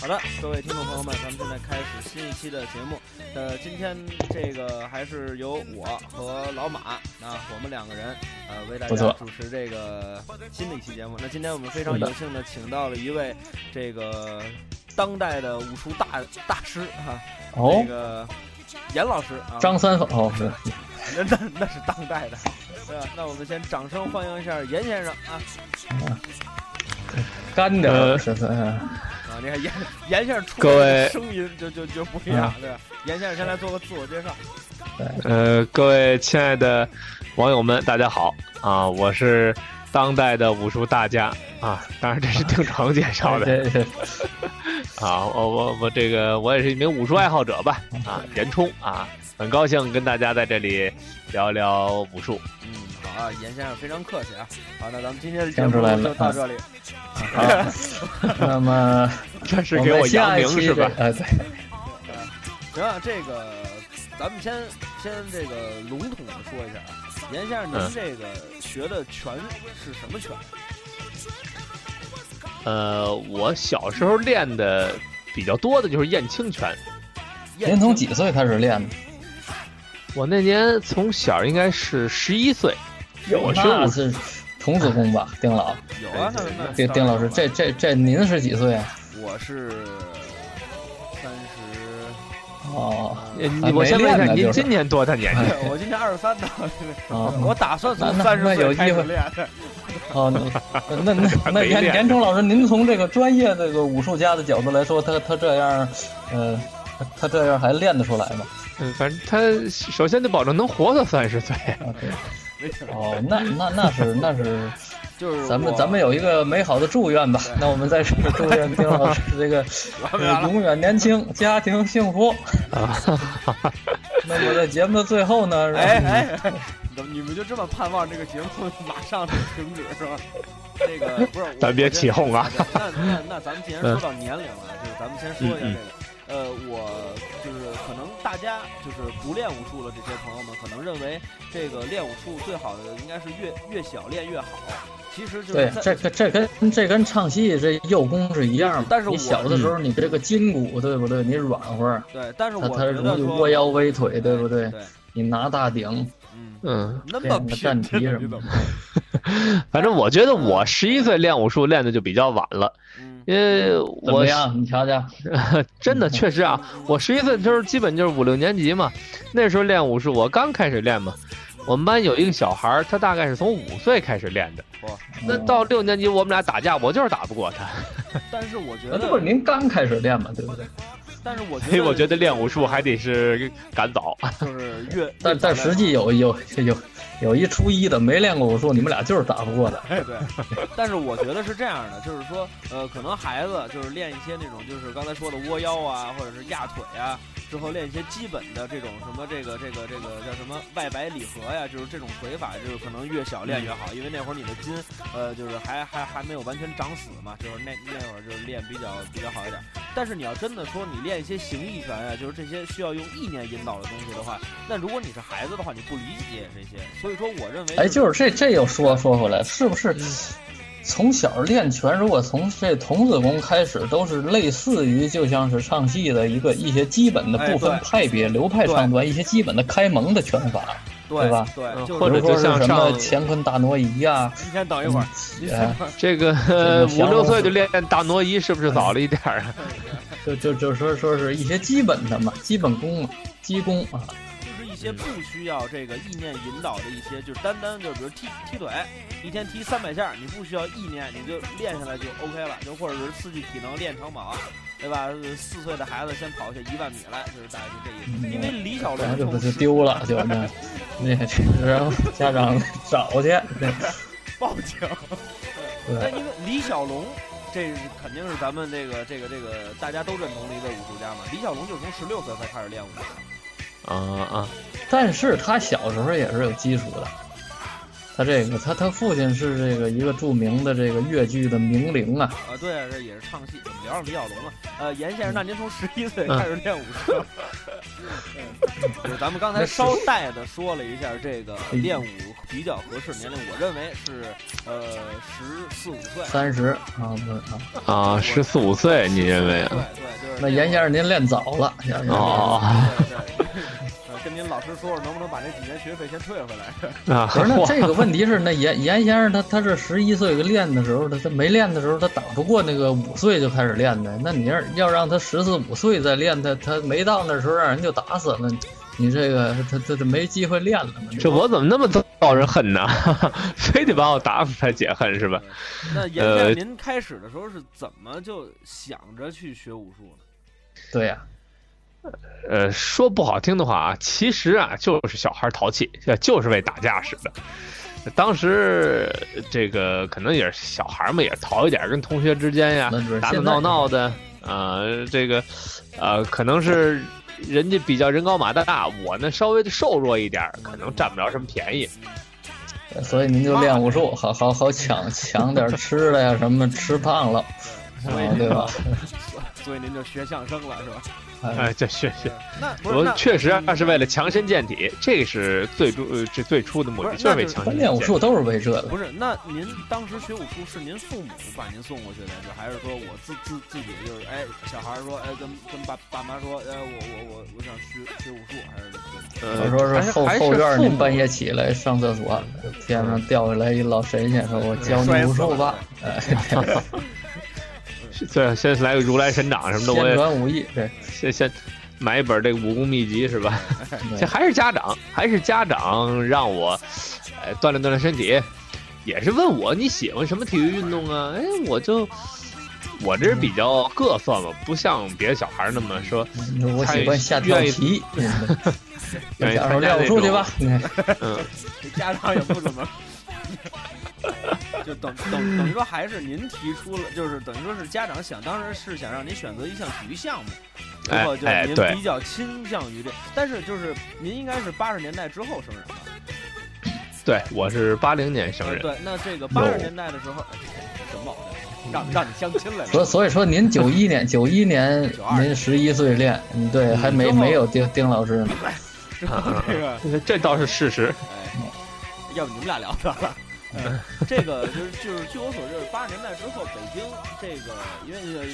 好的，各位听众朋友们，咱们现在开始新一期的节目。呃，今天这个还是由我和老马啊，我们两个人呃为大家主持这个新的一期节目。那今天我们非常有幸的请到了一位这个当代的武术大大师哈、哦。这，个严老师啊，张三丰哦，是。那那那是当代的，对吧？那我们先掌声欢迎一下严先生啊干点呃儿是是，嗯啊！你看严严先生出位声音就就就不一样，对吧？严先生先来做个自我介绍。呃，各位亲爱的网友们，大家好啊！我是当代的武术大家啊，当然这是定成介绍的 啊。我我我这个我也是一名武术爱好者吧啊，严冲啊，很高兴跟大家在这里聊聊武术。嗯，好啊，严先生非常客气啊。好，那咱们今天的节目就到这里。好，那么 这是给我扬名是吧？这哎，对，行啊，这个咱们先先这个笼统的说一下啊，严先生，您嗯这个学的拳是什么拳？呃，我小时候练的比较多的就是燕青拳。您从几岁开始练的？我那年从小应该是十一岁，我是武那是童子功吧，丁老，有啊，那那丁丁老师，这这这您是几岁啊？我是三十，哦，我先问一下，您今年多大年纪？我今年二十三呢。哦我打算三十岁开机会始练。哦，那那那那严严冲老师，您从这个专业这个武术家的角度来说，他他这样，呃，他他这样还练得出来吗？嗯，反正他首先得保证能活到三十岁。啊，对，哦，那那那是那是。就是咱们咱们有一个美好的祝愿吧。那我们在这里祝愿丁老师这个 完完？呃永远年轻，家庭幸福。那么在节目的最后呢，哎怎么你们就这么盼望这个节目 马上就停止是吧？这个不是，咱别起哄啊！那那那咱们既然说到年龄了，就是咱们先说一下这个。呃，我就是可能大家就是不练武术的这些朋友们，可能认为这个练武术最好的应该是越越小练越好。其实就是对这跟这跟这跟唱戏这幼功是一样的。但是我你小的时候，你这个筋骨对不对？你软和，对，但是它我它容易窝腰微腿，对不对？对，你拿大顶，嗯，嗯，那么拼，站蹄什么的？反正我觉得我十一岁练武术练的就比较晚了，嗯因为我怎么样？你瞧瞧，真的确实啊，我十一岁的时候基本就是五六年级嘛，那时候练武术我刚开始练嘛。我们班有一个小孩儿，他大概是从五岁开始练的。那到六年级我们俩打架，我就是打不过他。但是我觉得，那不是您刚开始练嘛，对不对？但是我觉所以得，我觉得练武术还得是赶早。就是越，但但实际有有有有一初一的没练过武术，你们俩就是打不过的。哎对，但是我觉得是这样的，就是说，呃，可能孩子就是练一些那种，就是刚才说的窝腰啊，或者是压腿啊，之后练一些基本的这种什么这个这个这个叫什么外摆礼合呀，就是这种腿法，就是可能越小练越好，因为那会儿你的筋，呃，就是还还还没有完全长死嘛，就是那那会儿就是练比较比较好一点。但是你要真的说你练一些形意拳呀，就是这些需要用意念引导的东西的话，那如果你是孩子的话，你不理解这些，所以说我认为、哎，就是这这又说说回来，是不是从小练拳，如果从这童子功开始，都是类似于就像是唱戏的一个一些基本的哎不分派别、流派唱段，一些基本的开蒙的拳法，对对吧？对，就或者说就是像什么乾坤大挪移呀、你先等一会儿，这个呃 五六岁就练大挪移，是不是早了一点儿啊？就就就说说是一些基本的嘛，基本功嘛，基功啊，些不需要这个意念引导的一些，就是单单就比如踢踢腿，一天踢三百下，你不需要意念，你就练下来就 OK 了，就或者是刺激体能练长跑，对吧？四岁的孩子先跑下一万米来，就是大概就这意思。因为李小龙就丢了，就那那这然后家长找去，对 报警。那对，因为李小龙，这肯定是咱们这个这个这个大家都认同的一位武术家嘛。李小龙就是从十六岁才开始练武的。啊啊，但是他小时候也是有基础的。他这个，他他父亲是这个一个著名的这个越剧的名伶啊，啊，对啊，这也是唱戏。我们聊上李小龙了。呃，严先生，那您从十一岁开始练武术？对，咱们刚才捎带的说了一下这个练武比较合适年龄，我认为是呃十四五岁。三十啊，不是啊，啊，十四五岁，你认为对啊？对，就是那严先生您练早了，先生哦，对对呃跟您老师说说，能不能把这几年学费先退回来？啊，不是那这个问题是，那严严先生他他是十一岁练的时候，他他没练的时候，他打不过那个五岁就开始练的。那你要要让他十四五岁再练，他他没到那时候让人就打死了，你这个他他他没机会练了嘛？这我怎么那么招人恨呢？非得把我打死才解恨是吧？那严先生，您开始的时候是怎么就想着去学武术呢？对呀、呃，说不好听的话啊，其实啊就是小孩淘气，就是为打架使的。当时这个可能也是小孩嘛，也淘一点，跟同学之间呀打打闹闹的，呃，这个呃可能是人家比较人高马大，我呢稍微的瘦弱一点，可能占不着什么便宜。所以您就练武术，好好好抢抢点吃的呀，什么吃胖了，所以啊，对吧？所以您就学相声了是吧？哎，这是是，那我确实啊是为了强身健体，这个是最初呃这最初的目的，就是为强身健体。练武术都是为这个。不是，那您当时学武术是您父母把您送过去的，就还是说我自自自己就是哎，小孩说哎跟跟爸爸妈说，哎我我我我想学学武术，还是怎么呃我说是后后院您半夜起来上厕所，天上掉下来一老神仙，说我教你武术吧，哎，对，先来个如来神掌什么的，我先也传武艺，对，先先买一本这个武功秘籍是吧？这还是家长，还是家长让我，呃，锻炼锻炼身体，也是问我你喜欢什么体育运动啊？哎，我就我这比较各色嘛，不像别的小孩那么说，我喜欢下跳棋，愿意小时候参加那种练武术去吧，嗯家长也不怎么。就等等等于说，还是您提出了，就是等于说是家长想，当时是想让您选择一项体育项目，然后就您比较倾向于这，但是就是您应该是八十年代之后生人吧？对，我是八零年生人，呃对，那这个八十年代的时候，哎什么毛病？让让你相亲来了？所所以说您九一年九一年 您十一岁练，嗯对，还没没有丁丁老师呢，这个，这倒是事实。哎，要不你们俩聊聊了。哎，这个就是就是据我所知，八十年代之后，北京这个，因为，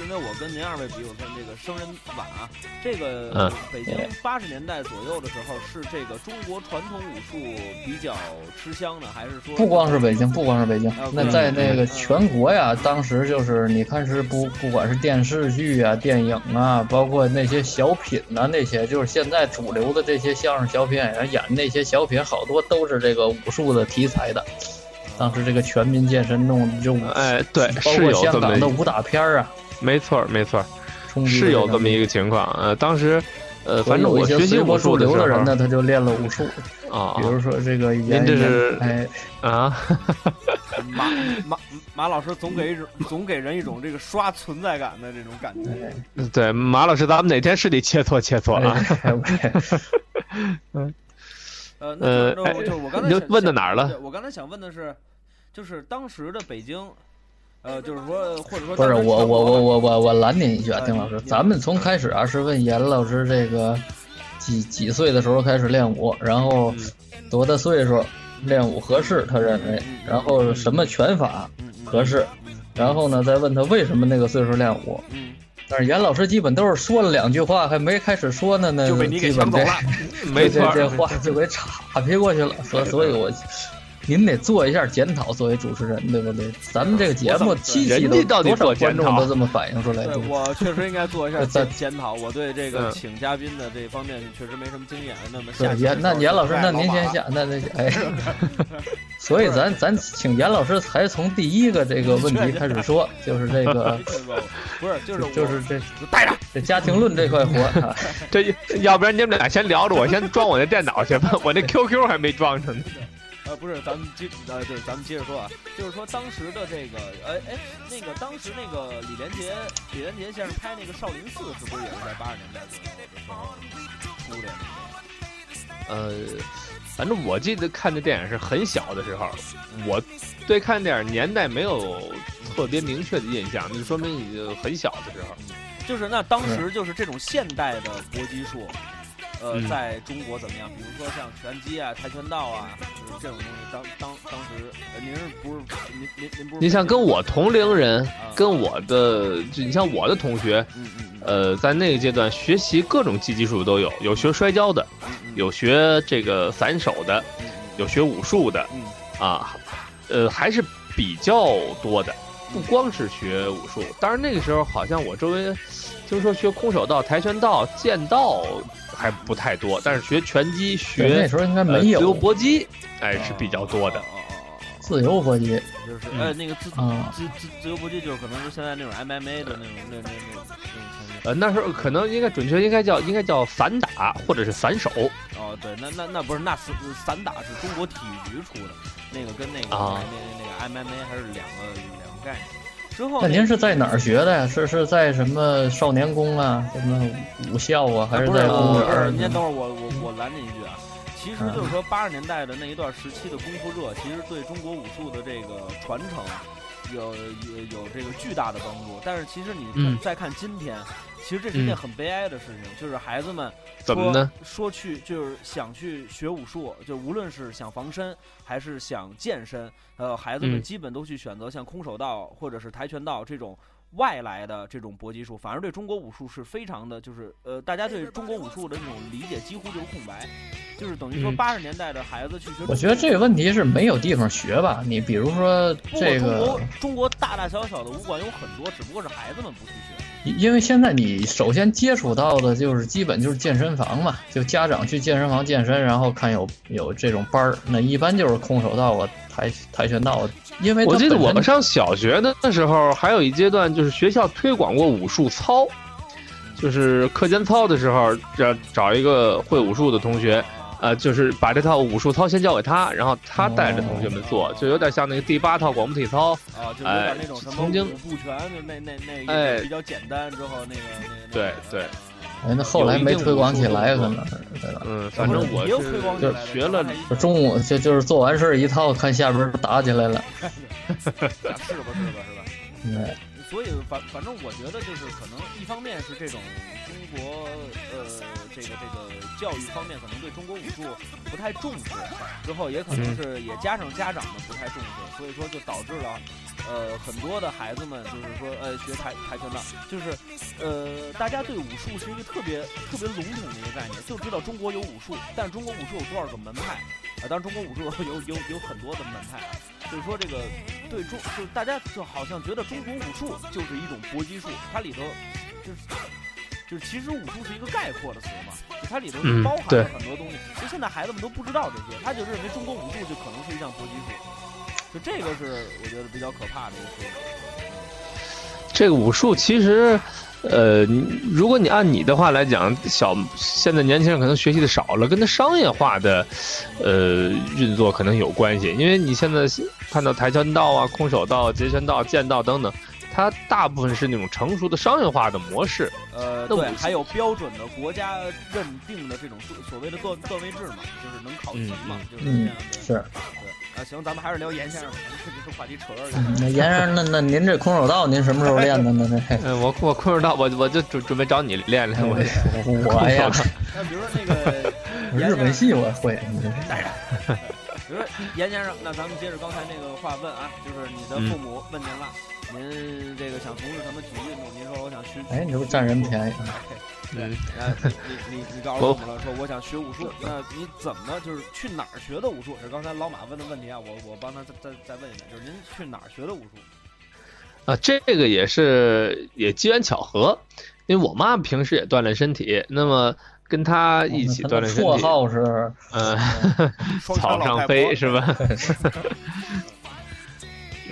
因为我跟您二位比，我看这个生人晚啊，这个嗯北京八十年代左右的时候，是这个中国传统武术比较吃香的，还是说不光是北京，不光是北京啊，那在那个全国呀，当时就是你看是不不管是电视剧啊、电影啊，包括那些小品呐、那些就是现在主流的这些相声小品演员演那些小品，好多都是这个武术的题材的。当时这个全民健身弄就哎，对，包括是有这么香港的武打片儿啊，没错儿没错儿，是有这么一个。情况。呃，当时，呃，反正有一些我学习随波逐武术的时候流的人呢，他就练了武术，啊，比如说这个您这是哎，啊，马马马老师总给一种 总给人一种这个刷存在感的这种感觉。哎对，马老师，咱们哪天是得切磋切磋啊？呃，那呃就是就是我刚才你就想问到哪儿了我刚才想问的是，就是当时的北京，呃，就是说或者说不是我我我我我我拦您一句啊，哎丁老师，咱们从开始啊是问严老师这个几几岁的时候开始练武，然后嗯多大岁数练武合适，他认为，然后什么拳法合适，然后呢再问他为什么那个岁数练武。嗯，但是严老师基本都是说了两句话，还没开始说呢，那就被你给基本这抢走了。没错这这，话就给岔劈过去了，所所以我。您得做一下检讨，作为主持人，对不对？咱们这个节目我怎么期到底多少观众都这么反映出来，对对不对我确实应该做一下 检检讨，我对这个嗯请嘉宾的这方面确实没什么经验。那么严那严老师，那您先想。那那哎，所以咱咱请严老师还从第一个这个问题开始说，就是这个 不是，就是就是这带着。这家庭论这块活啊，这要不然你们俩先聊着，我先装我那电脑去吧，我那 QQ 还没装上呢。呃，不是，咱们接呃，对，咱们接着说啊，就是说当时的这个，哎哎，那个当时那个李连杰，李连杰先生拍那个《少林寺》，是不是也是在八十年代左右的时候出的？呃，反正我记得看这电影是很小的时候，我对看电影年代没有特别明确的印象，那说明已经很小的时候。就是那当时就是这种现代的搏击术，呃，嗯在中国怎么样？比如说像拳击啊、跆拳道啊，就是这种东西，当当当时，呃，您是不是您您您不是？你像跟我同龄人，啊跟我的，就你像我的同学，嗯嗯嗯呃，在那个阶段学习各种技技术都有，有学摔跤的，有学这个散手的，嗯有学武术的嗯啊，呃，还是比较多的，不光是学武术。当然那个时候好像我周围听说学空手道、跆拳道、剑道还不太多，但是学拳击、学那时候应该呃没自由搏击，哎是比较多的哦。哦自由搏击哦，就是哎呃那个自啊。自自自由搏击，就是可能是现在那种 MMA 的那种那那那那种拳击。呃，那时候可能应该准确应该叫应该叫散打或者是散手。哦，对，那那那不是那散散打是中国体育局出的，那个跟那个、啊那那那个 MMA 还是两个两个概念。之后那那您是在哪儿学的呀？是是在什么少年宫啊，什么武校啊，还是在公园儿？您等会儿我我我拦您一句啊。其实就是说，八十年代的那一段时期的功夫热，其实对中国武术的这个传承有有有这个巨大的帮助。但是其实你再看今天，其实这是一件嗯很悲哀的事情，就是孩子们怎么呢？说去就是想去学武术，就无论是想防身还是想健身，呃，孩子们嗯基本都去选择像空手道或者是跆拳道这种外来的这种搏击术，反而对中国武术是非常的，就是呃，大家对中国武术的这种理解几乎就是空白，就是等于说嗯八十年代的孩子去学。我觉得这个问题是没有地方学吧？你比如说这个中国，中国大大小小的武馆有很多，只不过是孩子们不去学。因为现在你首先接触到的就是基本就是健身房嘛，就家长去健身房健身，然后看有有这种班儿，那一般就是空手道啊、跆跆拳道啊，因为我记得我们上小学的那时候，还有一阶段就是学校推广过武术操，就是课间操的时候，找找一个会武术的同学，呃，就是把这套武术操先交给他，然后他带着同学们做，就有点像那个第八套广播体操。啊，就有点那种什么曾经五步拳，就那那那个哎比较简单，之后那个那个那个对对哎，那后来没推广起来，可能是对吧？嗯，反正我也有推广起是来的学了就中午就就是做完事儿一套，看下边儿打起来了。是吧是吧是吧？嗯，所以反反正我觉得就是可能一方面是这种中国呃这个这个教育方面可能对中国武术不太重视，之后也可能是也加上家长们不太重视，所以说就导致了呃很多的孩子们就是说呃学跆跆拳道，就是呃大家对武术是一个特别特别笼统的一个概念，就知道中国有武术，但中国武术有多少个门派啊？当然中国武术有有有很多的门派啊，所以说这个对中就是大家就好像觉得中国武术就是一种搏击术，它里头就是就是其实武术是一个概括的词嘛，就它里头嗯包含了很多东西。其实现在孩子们都不知道这些，他就认为中国武术就可能是一项搏击术，就这个是我觉得比较可怕的一个说法。这个武术其实，呃，如果你按你的话来讲，小现在年轻人可能学习的少了，跟他商业化的，呃，运作可能有关系。因为你现在看到跆拳道啊、空手道、截拳道、剑道等等，它大部分是那种成熟的商业化的模式。呃，对，还有标准的国家认定的这种所谓的段段位制嘛，就是能考级嘛，就是这嗯样的。是。啊，行，咱们还是聊严先生吧，这这话题扯远。那严先生，那那您这空手道您什么时候练的呢？那嗯、我我空手道，我我就准准备找你练练。我我呀，那比如说那个 日本戏我会。当然，比如说严先生，那咱们接着刚才那个话问啊，就是你的父母问您了，您这个想从事什么体育运动？您说我想学，哎，你这不占人便宜？对，嗯然后你你你告诉我们了，说我想学武术，那你怎么就是去哪儿学的武术？这是刚才老马问的问题啊，我我帮他再再再问一遍，就是您去哪儿学的武术？啊，这个也是也机缘巧合，因为我妈平时也锻炼身体，那么跟她一起锻炼身体。绰号是嗯，草上飞是吧？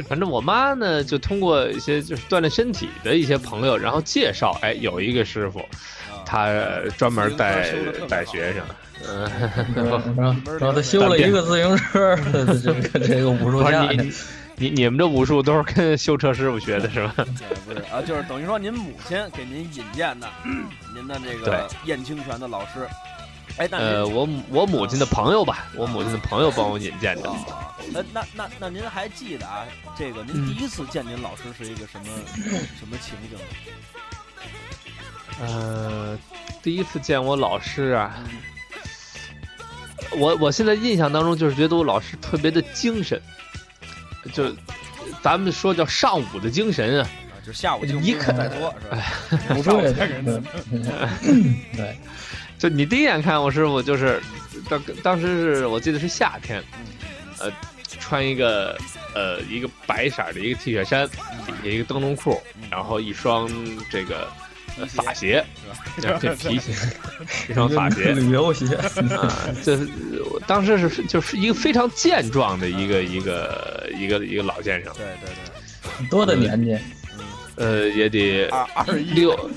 反正我妈呢，就通过一些就是锻炼身体的一些朋友，然后介绍，哎，有一个师傅，啊他专门带带学生，嗯，然后然后他修了一个自行车，这个这个武术不是架，你你你们这武术都是跟修车师傅学的是吧？对，不是啊，就是等于说您母亲给您引荐的，您的这个燕青拳的老师。哎，那呃，我我母亲的朋友吧，我母亲的朋友帮我引荐的。啊，呃，那那那您还记得啊？这个您嗯第一次见您老师是一个什么什么情景？呃，第一次见我老师啊，嗯我我现在印象当中就是觉得我老师特别的精神，就咱们说叫上午的精神啊，啊，就下午就一看再说是吧？不 上午对再人对对，就你第一眼看我师傅就是当当时是我记得是夏天，呃，穿一个呃一个白色的一个 T 恤衫，底下一个灯笼裤，然后一双这个。呃法鞋。是吧？对皮鞋，一双法鞋。旅游鞋，啊，这是我当时是就是一个非常健壮的一个一个一个一个老先生，对对对，很多的年纪？呃，也得二二六，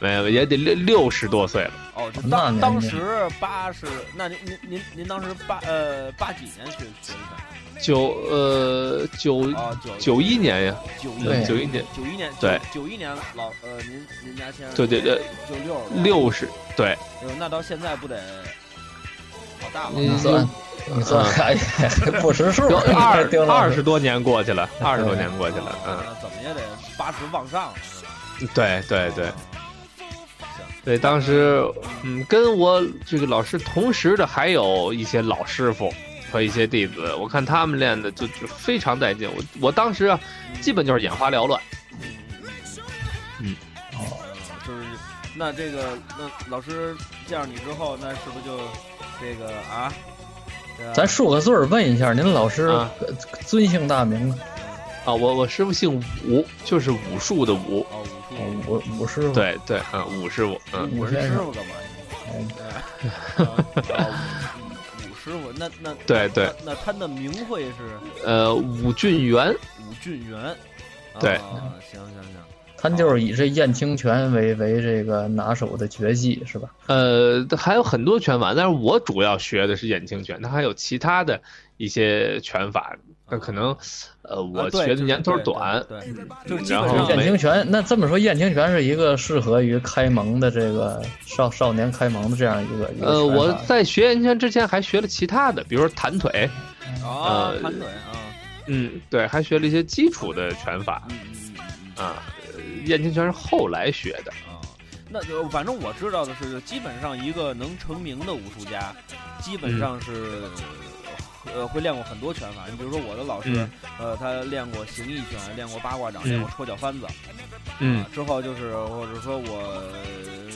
没有也得六六十多岁了。哦，当当时八十，那您您您您当时八呃八几年学学的？九呃九啊九九一年呀，九一九一年。九一年对。九一年老呃您您家先生对对对就六十六十对，呃那到现在不得好大好嗯大你算你算，哎呀，不识数有，二二十多年过去了，二十多年过去了，嗯，怎么也得八十往上？对对对。对，当时，嗯，跟我这个老师同时的还有一些老师傅和一些弟子，我看他们练的就就非常带劲。我我当时啊，基本就是眼花缭乱。嗯那这个那老师见着你之后，那是不是就这个啊？咱数个字儿问一下，您老师尊姓大名？啊，我我师傅姓武，就是武术的武。哦武武。武师傅，对对，嗯，武师傅，嗯，武师傅干嘛？嗯 武武师傅，那那对对。那那他的名讳是？呃，武俊元，武俊元。对。啊行行行，他就是以这燕青拳为为这个拿手的绝技是吧？呃，还有很多拳法，但是我主要学的是燕青拳，他还有其他的一些拳法，那可能，呃，我学的年头对对短，对，就是基然后燕本上没青拳，那这么说，燕青拳是一个适合于开蒙的这个少少年开蒙的这样一个一个呃，我在学燕青拳之前还学了其他的，比如说弹腿，啊，呃弹腿啊，嗯，对，还学了一些基础的拳法嗯嗯嗯嗯啊。燕青拳是后来学的，啊，那就反正我知道的是，基本上一个能成名的武术家，基本上是。呃，会练过很多拳法。你比如说我的老师，呃，他练过形意拳，练过八卦掌，练过戳脚翻子。嗯啊之后就是或者说我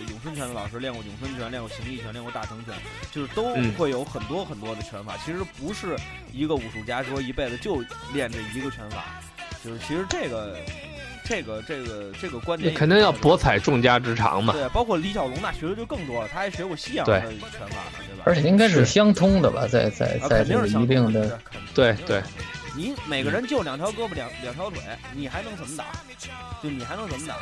咏春拳的老师练过咏春拳，练过形意拳，练过大成拳，就是都会有很多很多的拳法。其实不是一个武术家说一辈子就练这一个拳法，就是其实这个这个这个这个观点肯定要博采众家之长嘛。对，包括李小龙那学的就更多了，他还学过西洋的拳法呢，对吧？而且应该是是相通的吧，在在啊，在这个肯定是一定的对对你每个人就两条胳膊两两条腿，你还能怎么打？就你还能怎么打？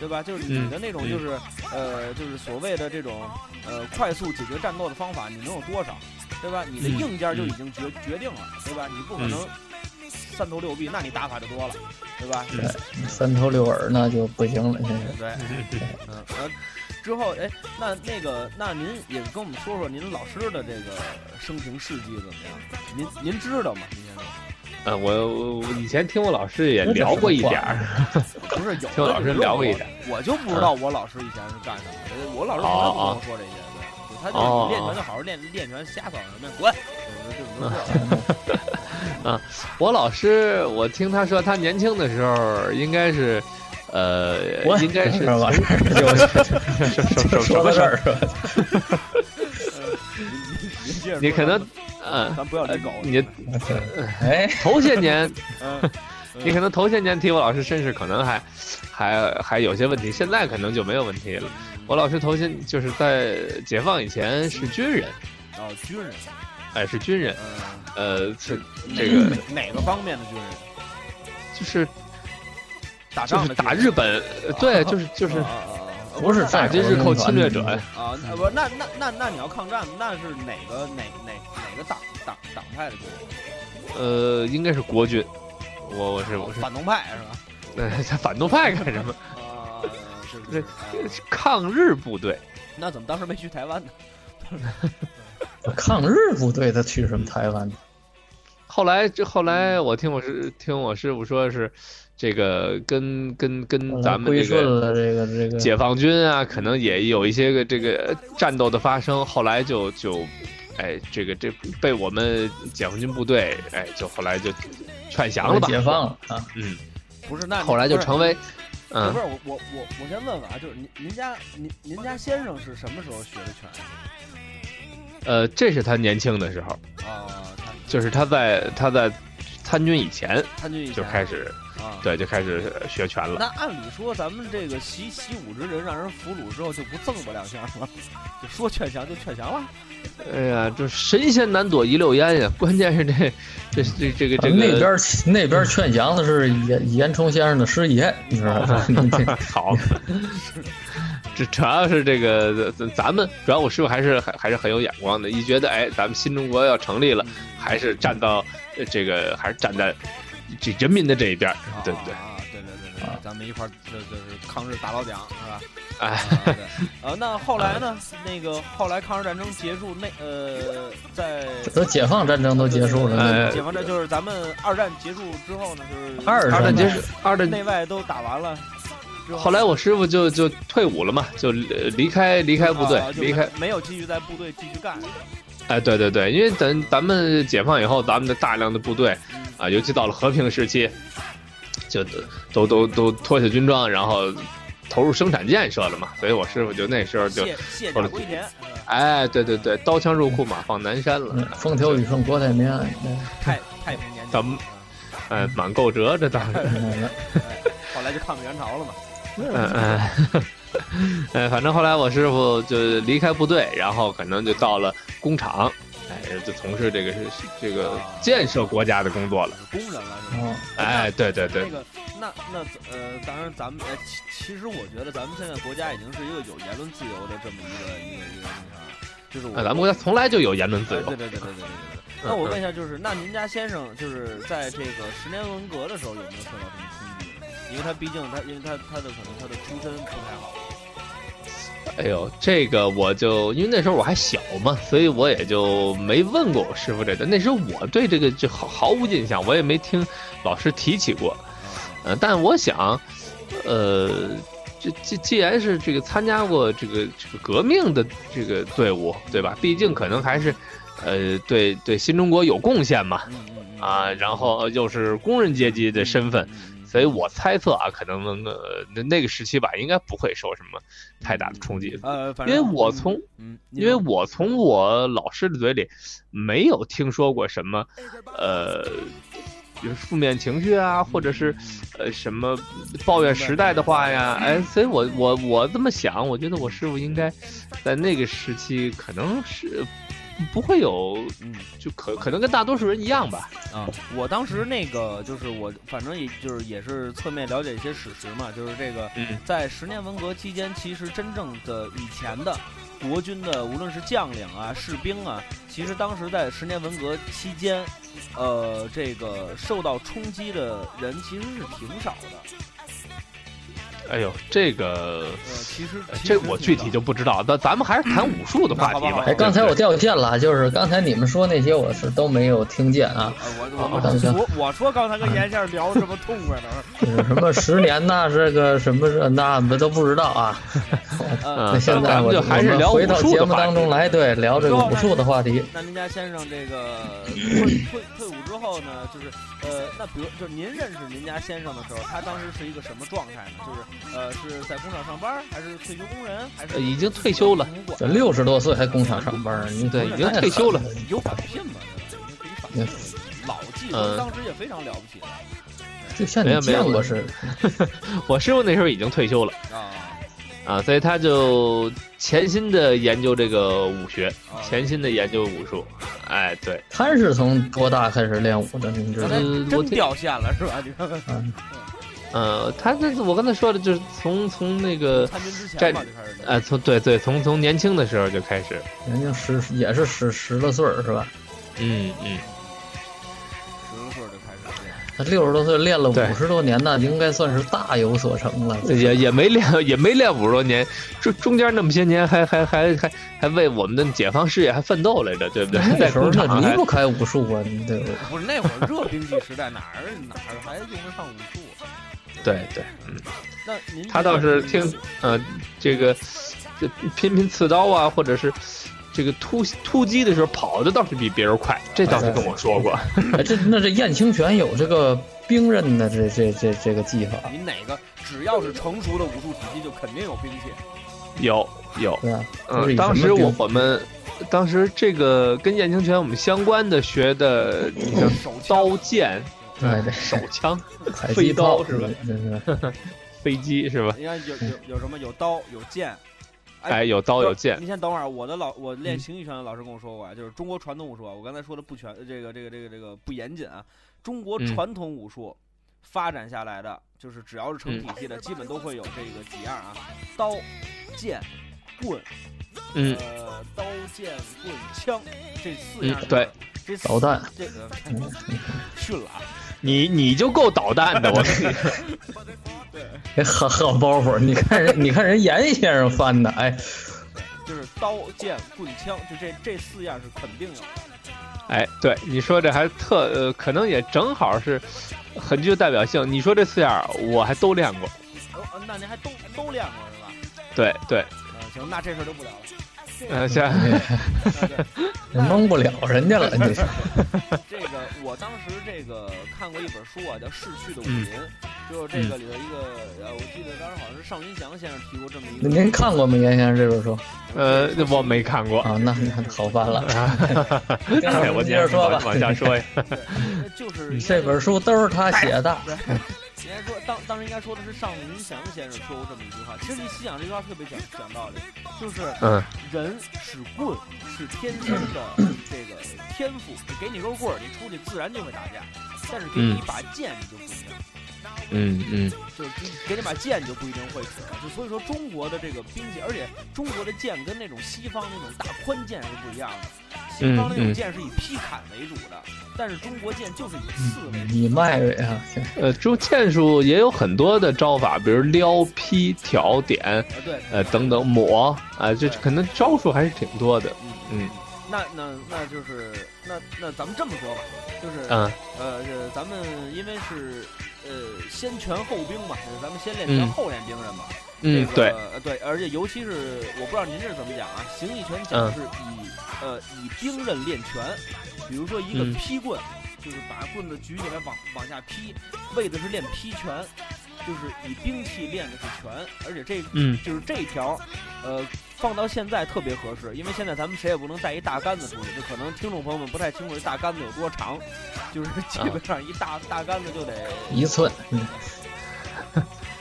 对吧？就是你的那种，嗯就是、呃，就是所谓的这种呃快速解决战斗的方法，你能有多少？对吧？你的嗯硬件就已经决、决定了，对吧？你不可能嗯三头六臂，那你打法就多了，对吧？对三头六耳那就不行了，这是。对，嗯，呃，之后哎，那那个，那您也跟我们说说您老师的这个生平事迹怎么样？您您知道吗？您先说。呃，我我我以前听我老师也聊过一点儿，不是有听我老师聊过一点，我就不知道我老师以前是干什么的。我老师从来不跟我说这些，对，他就是哦你练拳就好好练，练拳瞎搞什么呀？滚！就是这种我老师，我听他说，他年轻的时候应该是，呃，应该是这玩意儿什么事儿？你可能，咱嗯，咱不要离狗。你 哎，头些年，嗯，你可能头些年提我老师身世，可能还还还有些问题，现在可能就没有问题了。我老师头些就是在解放以前是军人，哦，军人，哎，是军人，嗯，呃，是这个哪个方面的军人？就是打仗的打日本，呃对，就是 就是不是打击日寇侵略者呀，啊，那不那那那那你要抗战，那是哪个哪哪哪个党党党派的军人？呃，应该是国军。我我是我是，反动派是吧？呃，他反动派干什么？啊，是是这是。啊抗日部队。那怎么当时没去台湾呢？抗日部队他去什么台湾？后来这后来我听我师听我师傅说是，这个跟跟跟咱们这个这个这个。解放军啊，可能也有一些个这个战斗的发生，后来就就，哎，这个这被我们解放军部队，哎，就后来就劝降了吧，解放了啊。嗯，不是那后来就成为，嗯。不嗯是，我我我我先问问啊，就是您您家您您家先生是什么时候学的拳呃，这是他年轻的时候，啊？就是他在他在参军以前参军以前就开始，啊。对，就开始学拳了。那按理说，咱们这个习习武之人让人俘虏之后，就不赠我两下吗？就说劝降就劝降了。哎呀，这神仙难躲一溜烟呀！关键是这这这这个这个那边那边劝降的是严严崇先生的师爷，你知道吗？好，这主要是这个咱咱们主要我师傅还是还还是很有眼光的，一觉得哎，咱们新中国要成立了，还是站到呃这个还是站在这人民的这一边，对不对？啊，对对对对，咱们一块儿就就是抗日打老蒋是吧？哎，啊，呃，那后来呢？那个后来抗日战争结束，那呃，在都解放战争都结束了，哎解放战就是咱们二战结束之后呢，就是二二战结束，二战内外都打完了。之后来我师傅就就退伍了嘛，就呃离开离开部队啊，离开没有继续在部队继续干。哎，对对对，因为咱咱们解放以后，咱们的大量的部队啊，尤其到了和平时期，就都都都脱下军装，然后投入生产建设了嘛。所以我师傅就那时候就，卸卸甲归田，哎，对对对，刀枪入库，马放南山了嗯，风调雨顺国泰民安。太太平年。咱们哎，满够折，这当然，嗯 后来就抗美援朝了嘛。嗯 嗯反正后来我师傅就离开部队然后可能就到了工厂哎就从事这个是这个建设国家的工作了工人了是吗哎对对对那个那那呃当然咱们呃其其实我觉得咱们现在国家已经是一个有言论自由的这么一个一个一个那啥就是我咱们国家从来就有言论自由对对对对对对 对。那我问一下就是那您家先生就是在这个十年文革的时候有没有受到什么冲击？因为他毕竟他因为他他的可能他的出身不太好。哎呦，这个我就因为那时候我还小嘛，所以我也就没问过我师傅这个。那时候我对这个就毫毫无印象，我也没听老师提起过。呃，但我想，呃，这既既然是这个参加过这个这个革命的这个队伍，对吧？毕竟可能还是，呃，对对新中国有贡献嘛，啊，然后又是工人阶级的身份，所以我猜测啊，可能呃那那个时期吧，应该不会受什么太大的冲击。因为我从嗯，因为我从我老师的嘴里没有听说过什么，呃，就是负面情绪啊，或者是呃什么抱怨时代的话呀，哎，所以我我我这么想，我觉得我师傅应该在那个时期可能是不会有，嗯就可可能跟大多数人一样吧。啊，我当时那个就是我，反正也就是也是侧面了解一些史实嘛，就是这个嗯在十年文革期间，其实真正的以前的国军的无论是将领啊、士兵啊，其实当时在十年文革期间，呃，这个受到冲击的人其实是挺少的。哎呦，这个呃，其实这我具体就不知道，那咱们还是谈武术的话题吧。哎，刚才我掉线了，就是刚才你们说那些我是都没有听见啊，呃我我等一下我我说刚才跟严先生聊什么痛快呢？就 是什么十年呐，这个什么这那们都不知道啊。呃那现在我就还是聊回到武术的节目当中来，对，聊这个武术的话题。那您家先生这个退退退伍之后呢，就是呃，那比如就是您认识您家先生的时候，他当时是一个什么状态呢？就是呃，是在工厂上班，还是退休工人，还是呃已经退休了这六十多岁还工厂上班，你对已经退休了狠有返聘吗？这个已经可以返聘，老技嗯能当时也非常了不起的就像你没有没有见过似的。我师傅那时候已经退休了啊啊，所以他就潜心的研究这个武学，啊！潜心的研究武术。哎，对，他是从多大开始练武的？你知道刚才吗？真掉线了是吧？你看看嗯 呃，他那我刚才说的就是从从那个战嘛就开始呃，从对对，从从年轻的时候就开始，年轻十也是十十多岁儿是吧？嗯嗯，十多岁就开始练。他六十多岁练了五十多年呢，应该算是大有所成了。也也没练，也没练五十多年，中中间那么些年还还还还还为我们的解放事业还奋斗来着，对不对？那时候那工厂还离不开武术啊，对不对？不是那会儿热兵器时代，哪儿哪儿还用得上武术啊？对对，嗯，那您他倒是听，呃，这个这拼拼刺刀啊，或者是这个突突击的时候跑的倒是比别人快，这倒是跟我说过。哎，这那这燕青拳有这个兵刃的这这这这个技法，你哪个只要是成熟的武术体系，就肯定有兵器。有有，嗯，当时我我们当时这个跟燕青拳我们相关的学的，你像手刀剑、对对手枪、飞刀是吧？飞机是吧？你看有有有什么？有刀，有剑。哎，有刀有剑你，先等会儿，我的老我练形意拳的老师跟我说过啊，就是中国传统武术啊，我刚才说的不全，这个这个这个这个不严谨啊。中国嗯传统武术发展下来的，就是只要是成嗯体系的，基本都会有这个几样啊：刀、剑、棍，嗯，呃，刀、剑、棍、枪，这四样。嗯对，这四导弹，这个训了啊。你你就够捣蛋的，我 跟你说。对 好好包袱。你看人，你看人严先生翻的，哎，就是刀、剑、棍、枪，就这这四样是肯定有的。哎，对，你说这还特呃，可能也正好是很具有代表性。你说这四样，我还都练过。哦，那您还都都练过是吧？对对，嗯，行，那这事儿就不聊了。这个呃，像 蒙不了人家了，你说这个，我当时这个看过一本书啊，叫《逝去的武嗯林》，就是这个里头一个，呃，我记得当时好像是尚云祥先生提过这么一个。您看过吗？严先生这本书呃，我没看过。啊？那那好办了。哎，我接着说吧往往下说呀。对，就是这本书都是他写的，对，应该说当当时应该说的是尚云祥先生说过这么一句话。其实你细想这句话特别讲讲道理，就是嗯人使棍是天生的 这个天赋，给你根棍儿，你出去自然就会打架。但是给你一把剑，你就不一样。嗯嗯就是给给你把剑你就不一定会使了，就所以说中国的这个兵器，而且中国的剑跟那种西方那种大宽剑是不一样的，西方那种剑是以劈砍为主的，但是中国剑就是以刺为主。以麦为啊，呃，中剑术也有很多的招法，比如撩、劈、挑、点，呃，对，呃等等抹啊，这可能招数还是挺多的。嗯嗯。那那那就是那那咱们这么说吧，就是嗯。呃咱们因为是呃先拳后兵嘛，就是咱们先练拳嗯后练兵刃嘛。嗯，这对，对，而且尤其是我不知道您这是怎么讲啊，形意拳讲的是以、呃以兵刃练拳，比如说一个嗯。劈棍，就是把棍子举起来往往下劈，为的是练劈拳，就是以兵器练的是拳，而且这嗯。就是这一条，呃，放到现在特别合适，因为现在咱们谁也不能带一大杆子出去，就可能听众朋友们不太清楚这大杆子有多长，就是基本上一大大杆子就得，一寸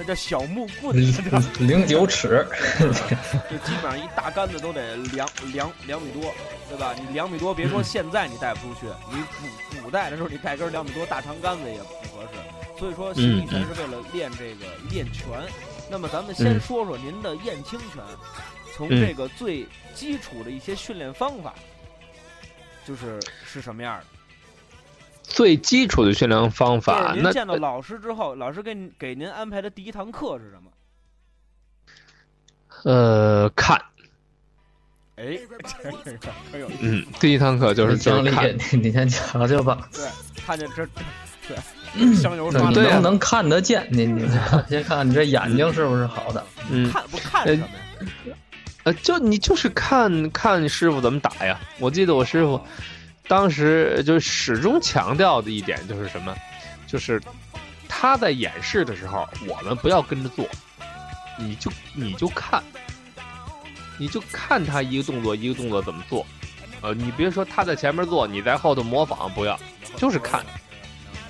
那叫小木棍，零九尺，就基本上一大杆子都得两两两米多，对吧？你两米多，别说现在你带不出去，你古古代的时候你带根两米多大长杆子也不合适。所以说，形意拳是为了练这个练拳。那么咱们先嗯说说您的燕青拳，从嗯这个最基础的一些训练方法，就是是什么样的？最基础的训练方就是法，那您见到老师之后，老师给你给您安排的第一堂课是什么？呃看，哎，这个可有。嗯，第一堂课就是就讲理是看，，你先瞧瞧吧，对，看见这这对 香油刷的对啊能能看得见？你你看先看看你这眼睛是不是好的？嗯，看不看什么呀？呃，就你就是看看师傅怎么打呀。我记得我师傅当时就始终强调的一点就是什么，就是他在演示的时候，我们不要跟着做，你就你就看，你就看他一个动作一个动作怎么做。呃，你别说他在前面做，你在后头模仿，不要，就是看。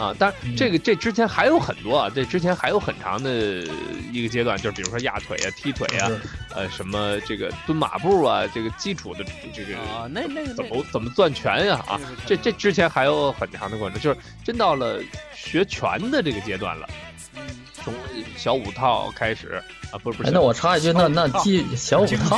啊，当然这个这之前还有很多啊，这之前还有很长的一个阶段，就是比如说压腿啊、踢腿啊，呃，什么这个蹲马步啊，这个基础的这个啊，那那个怎么怎么攥拳呀啊，这这之前还有很长的过程，就是真到了学拳的这个阶段了，小五套开始啊，不是不哎，是，那我插一句，那那记小五套，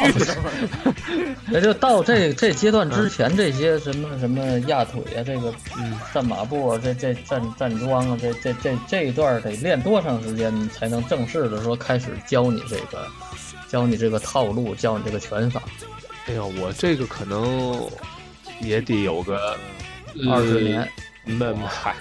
那 就到这这阶段之前，这些什么什么压腿啊，这个嗯，站马步啊，这这站站桩啊，这这这这一段得练多长时间才能正式的说开始教你这个，教你这个套路，教你这个拳法？哎呦，我这个可能也得有个二十年，没没嗨，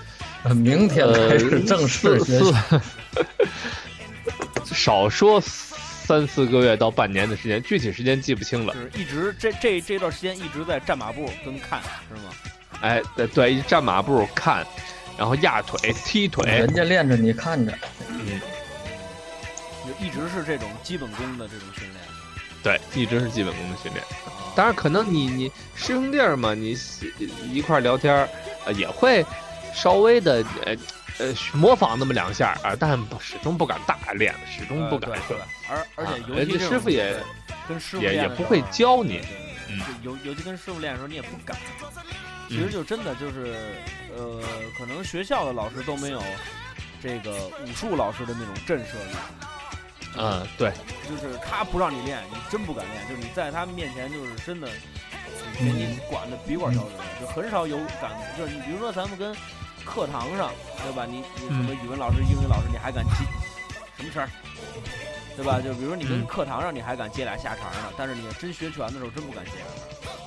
明天开始正式学习。四 少说三四个月到半年的时间，具体时间记不清了就。是一直这这这段时间一直在站马步跟看是吗？哎，对对，一站马步看，然后压腿、踢腿人，家练着你看着，嗯，就一直是这种基本功的这种训练。对，一直是基本功的训练。当然，可能你你师兄弟儿嘛，你一块聊天儿，呃，也会稍微的呃呃模仿那么两下啊，但不始终不敢大练，始终不敢呃对对，而而且尤其这师傅也跟师傅也不会教你嗯。就尤尤其跟师傅练的时候，你也不敢。其嗯。实就真的就是，呃，可能学校的老师都没有这个武术老师的那种震慑力，嗯，对，就是他不让你练，你真不敢练，就是你在他面前就是真的给你管的笔管教人，就很少有敢，就是你比如说咱们跟课堂上，对吧？你你什么语文老师、英语老师，你还敢接什么事儿？对吧？就比如说你跟嗯课堂上你还敢接俩下茬呢，但是你真学拳的时候真不敢接俩。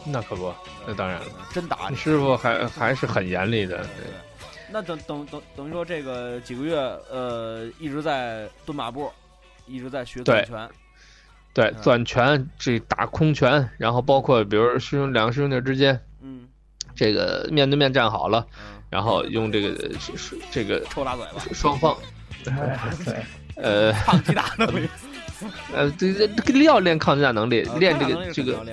那可不，那当然了，真打你。师傅还还是很严厉的。对，那等等等等于说这个几个月，呃，一直在蹲马步，一直在学对攥拳，对，嗯攥拳，这打空拳，然后包括比如师兄两个师兄弟之间，嗯这个面对面站好了，嗯，然后用这个这个抽大嘴巴，双方，呃 抗击打能力，呃，这这这个要练抗击打能力，啊练这个这个，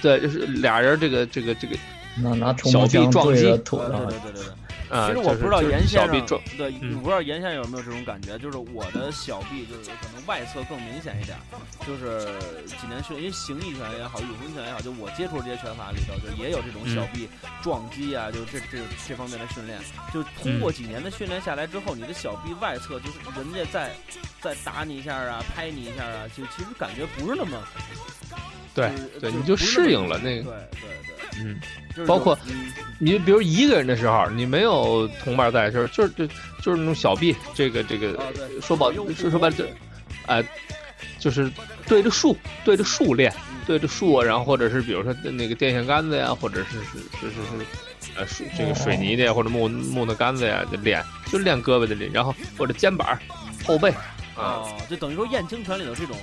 对，就是俩人这个这个这个拿拿小臂撞击对对对，对对其实我不知道就是严先生对，嗯我不知道严先生有没有这种感觉，就是我的小臂就是可能外侧更明显一点，就是几年训，因为形意拳也好，咏春拳也好，就我接触这些拳法里头，就也有这种小臂撞击啊，就这这这方面的训练。就通过几年的训练下来之后，你的小臂外侧就是人家再再打你一下啊，拍你一下啊，就其实感觉不是那么。对对，你就适应了那个，对对对，嗯，就是包括嗯。你比如一个人的时候，你没有同伴在的时候，就是就就是那种小臂，这个这个啊，说白右说说白了就对哎，就是对着树对着树练，嗯对着树啊，然后或者是比如说那个电线杆子呀，或者是是是是是呃水这个水泥的呀，或者木木头杆子呀，就练就练胳膊的练，然后或者肩膀、后背。啊，哦，就等于说燕青拳里头这种，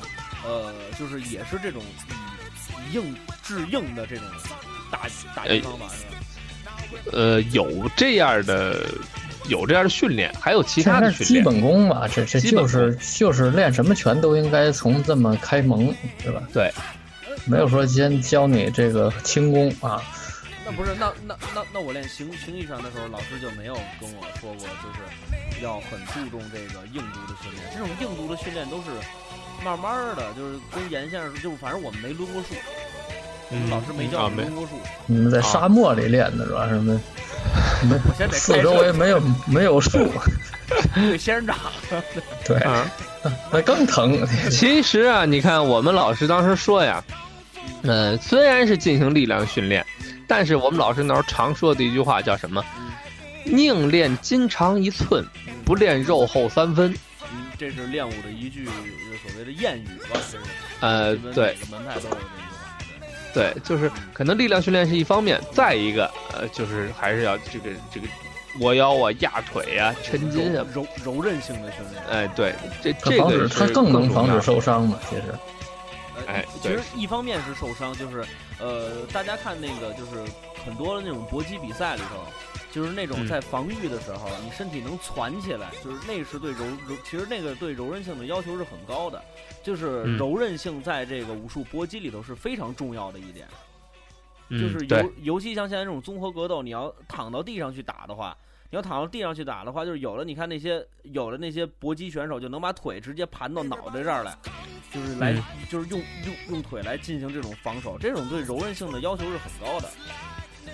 呃，就是也是这种以以硬制硬的这种打打击方法是吧？呃，有这样的有这样的训练，还有其他的训练基，本功嘛，这这就是就是练什么拳都应该从这么开蒙，对吧？对，没有说先教你这个轻功啊，那不是，那那那那我练形形意拳的时候，老师就没有跟我说过，就是要很注重这个硬度的训练。这种硬度的训练都是慢慢的，就是跟严先生说，就反正我们没抡过树，嗯老师没教过。你们在沙漠里练的是吧？什么？没四周围没有没有树，对仙人掌，对，啊。那更疼。其实啊，你看我们老师当时说呀，嗯，虽然是进行力量训练，但是我们老师那时候常说的一句话叫什么？宁练筋长一寸，不练肉厚三分。嗯，这是练武的一句所谓的谚语吧？呃，对门派都有这句话。对，就是可能力量训练是一方面，再一个呃，就是还是要这个这个窝腰啊、压腿啊、抻筋啊。柔柔柔韧性的训练。哎，对，这它防止这个它更能防止受伤嘛，其实。呃哎其实一方面是受伤，就是呃，大家看那个就是很多的那种搏击比赛里头，就是那种嗯在防御的时候，你身体能攒起来，就是那是对柔柔，其实那个对柔韧性的要求是很高的，就是嗯柔韧性在这个武术搏击里头是非常重要的一点。就是尤尤其像现在这种综合格斗，你要躺到地上去打的话，你要躺到地上去打的话，就是有了你看那些有了那些搏击选手就能把腿直接盘到脑袋这儿来，就是来、嗯就是用用用腿来进行这种防守，这种对柔韧性的要求是很高的。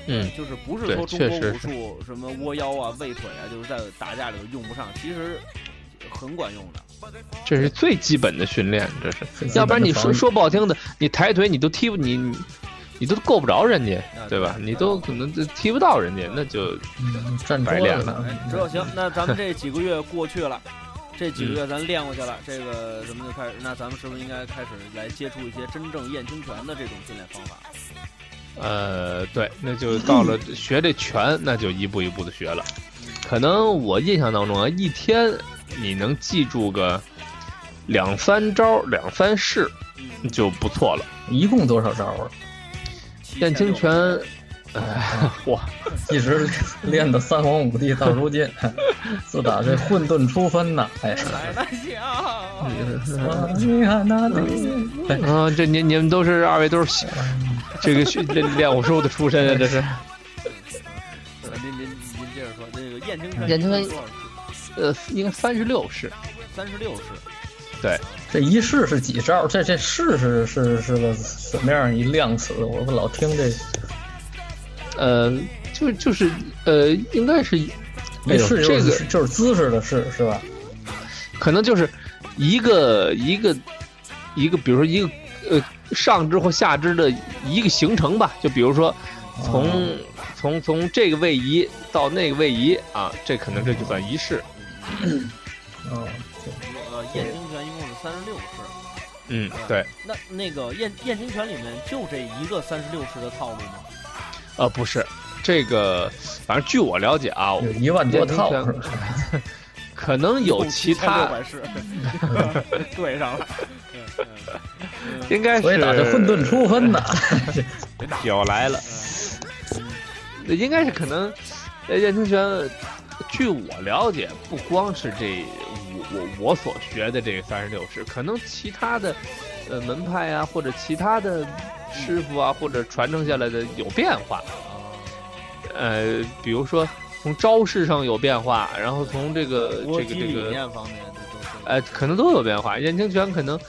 嗯，就是不是说中国武术什么窝腰啊、喂腿啊，就是在打架里头用不上。其实很管用的。这是最基本的训练，这是要不然你说说不好听的，你抬腿你都踢不你你你都够不着人家，啊对吧？你都可能就踢不到人家，那就嗯站白练了子呢哎，之后行，那咱们 这几个月过去了，这几个月咱练过去了，这个咱们就开始，那咱们是不是应该开始来接触一些真正燕青拳的这种训练方法？呃，对，那就到了学这拳，那就一步一步的学了。可能我印象当中啊，一天你能记住个两三招、两三式嗯，就不错了。一共多少招啊？燕青拳，哎，哇，一直练到三皇五帝，到如今，自打这混沌初分呐，哎，奶奶笑。你看 那里，哎啊，这你你们都是二位都是 这个训练练武术的出身啊，这是。呃您您您接着说，这个燕青拳，燕青拳多少式？呃，应该三十六式。三十六式。对这一式是几招？这这式是是是个什么样一量词？我老听这呃，就就是呃，应该是，哎呦，一式就这个就是姿势的式是吧？可能就是一个一个一个，比如说一个呃上肢或下肢的一个行程吧。就比如说从、哦从从这个位移到那个位移啊，这可能这就算一式。嗯，呃，燕青拳一共是三十六式。嗯，对，那那个燕燕青拳里面就这一个三十六式的套路吗？呃，不是这个，反正据我了解啊，一万多套？可能有其他六，百式，对上了。应该是我也打这混沌初分呢，表来了。应该是可能，呃，燕青玄，据我了解，不光是这我我我所学的这个三十六式，可能其他的，呃，门派啊，或者其他的师傅啊，或者传承下来的有变化。呃，比如说从招式上有变化，然后从这个这个这个理念方面。呃，可能都有变化。燕青泉可能，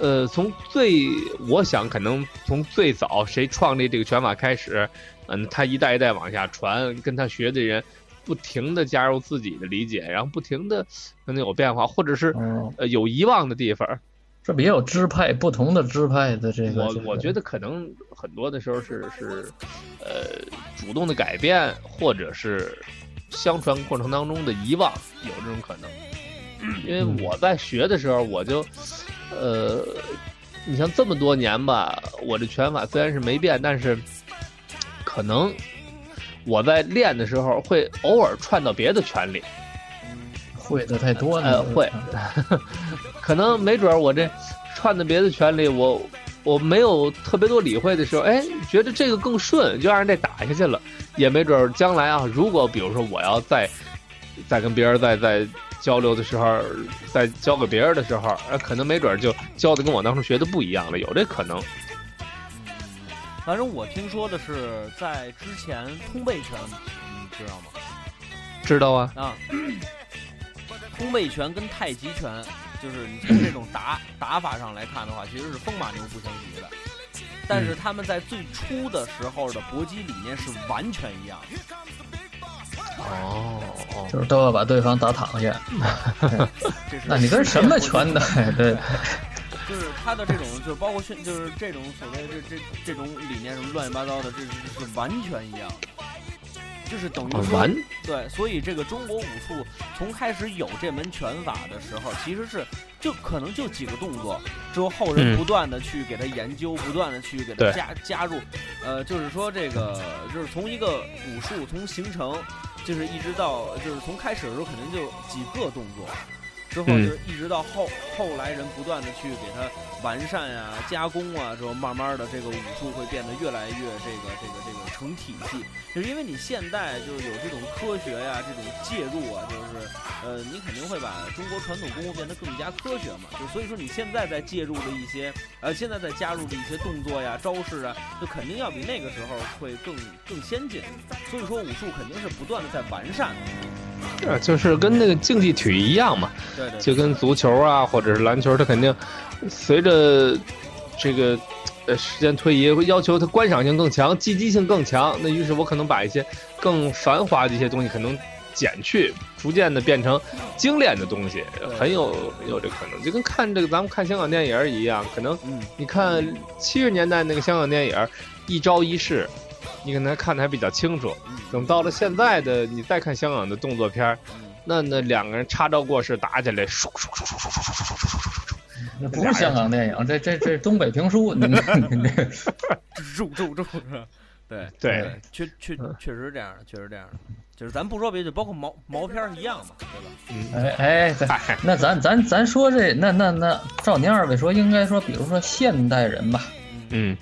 呃，从最我想可能从最早谁创立这个拳法开始，嗯，他一代一代往下传，跟他学的人不停的加入自己的理解，然后不停的可能有变化，或者是哦，呃有遗忘的地方。这不也有支派不同的支派的这个？我我觉得可能很多的时候是是，呃，主动的改变，或者是相传过程当中的遗忘，有这种可能。因为我在学的时候，我就，呃，你像这么多年吧，我这拳法虽然是没变，但是可能我在练的时候会偶尔串到别的拳里，会的太多了，呃，会，可能没准儿我这串的别的拳里，我我没有特别多理会的时候，哎，觉得这个更顺，就让人这打下去了。也没准儿将来啊，如果比如说我要再再跟别人再再交流的时候，在教给别人的时候，呃，可能没准儿就教的跟我当初学的不一样了，有这可能。反正我听说的是，在之前通背拳，你知道吗？知道啊，啊，通背拳跟太极拳，就是你从这种打打法上来看的话，其实是风马牛不相及的。但是他们在最初的时候的搏击理念是完全一样的。哦哦，就是都要把对方打躺下。那你跟什么拳的？对，就是他的这种，就是包括训，就是这种所谓这这这种理念什么乱七八糟的，这是是完全一样的。就是等于说，完对，所以这个中国武术从开始有这门拳法的时候，其实是就可能就几个动作，之后后人嗯不断的去给他研究，不断的去给他加加入，呃，就是说这个就是从一个武术从形成，就是一直到就是从开始的时候肯定就几个动作，之后嗯。就是一直到后后来人不断的去给它完善呀、加工啊，之后慢慢的这个武术会变得越来越这个这个这个成体系，就是因为你现代就是有这种科学呀、这种介入啊，就是呃你肯定会把中国传统功夫变得更加科学嘛，就所以说你现在在介入的一些呃现在在加入的一些动作呀、招式啊，就肯定要比那个时候会更更先进，所以说武术肯定是不断的在完善的，呃就是跟那个竞技体育一样嘛。对对就跟足球啊，或者是篮球，它肯定随着这个呃时间推移，会要求它观赏性更强，积极性更强。那于是我可能把一些更繁华的一些东西，可能减去，逐渐的变成精炼的东西，很有很有这可能，就跟看这个咱们看香港电影一样，可能嗯，你看七十年代那个香港电影，一招一式，你可能看的还比较清楚。嗯等到了现在的你再看香港的动作片那那两个人插招过式打起来，唰唰唰唰唰唰唰唰唰唰唰唰，这不是香港电影，这这这东北评书，你你这住住住是吧？对对，确确嗯确实这样的，确实这样的，就是咱不说别的，就包括毛毛片儿一样嘛，对吧？嗯，哎哎，对，那咱咱咱说这那那那，照您二位说，应该说，比如说现代人吧，嗯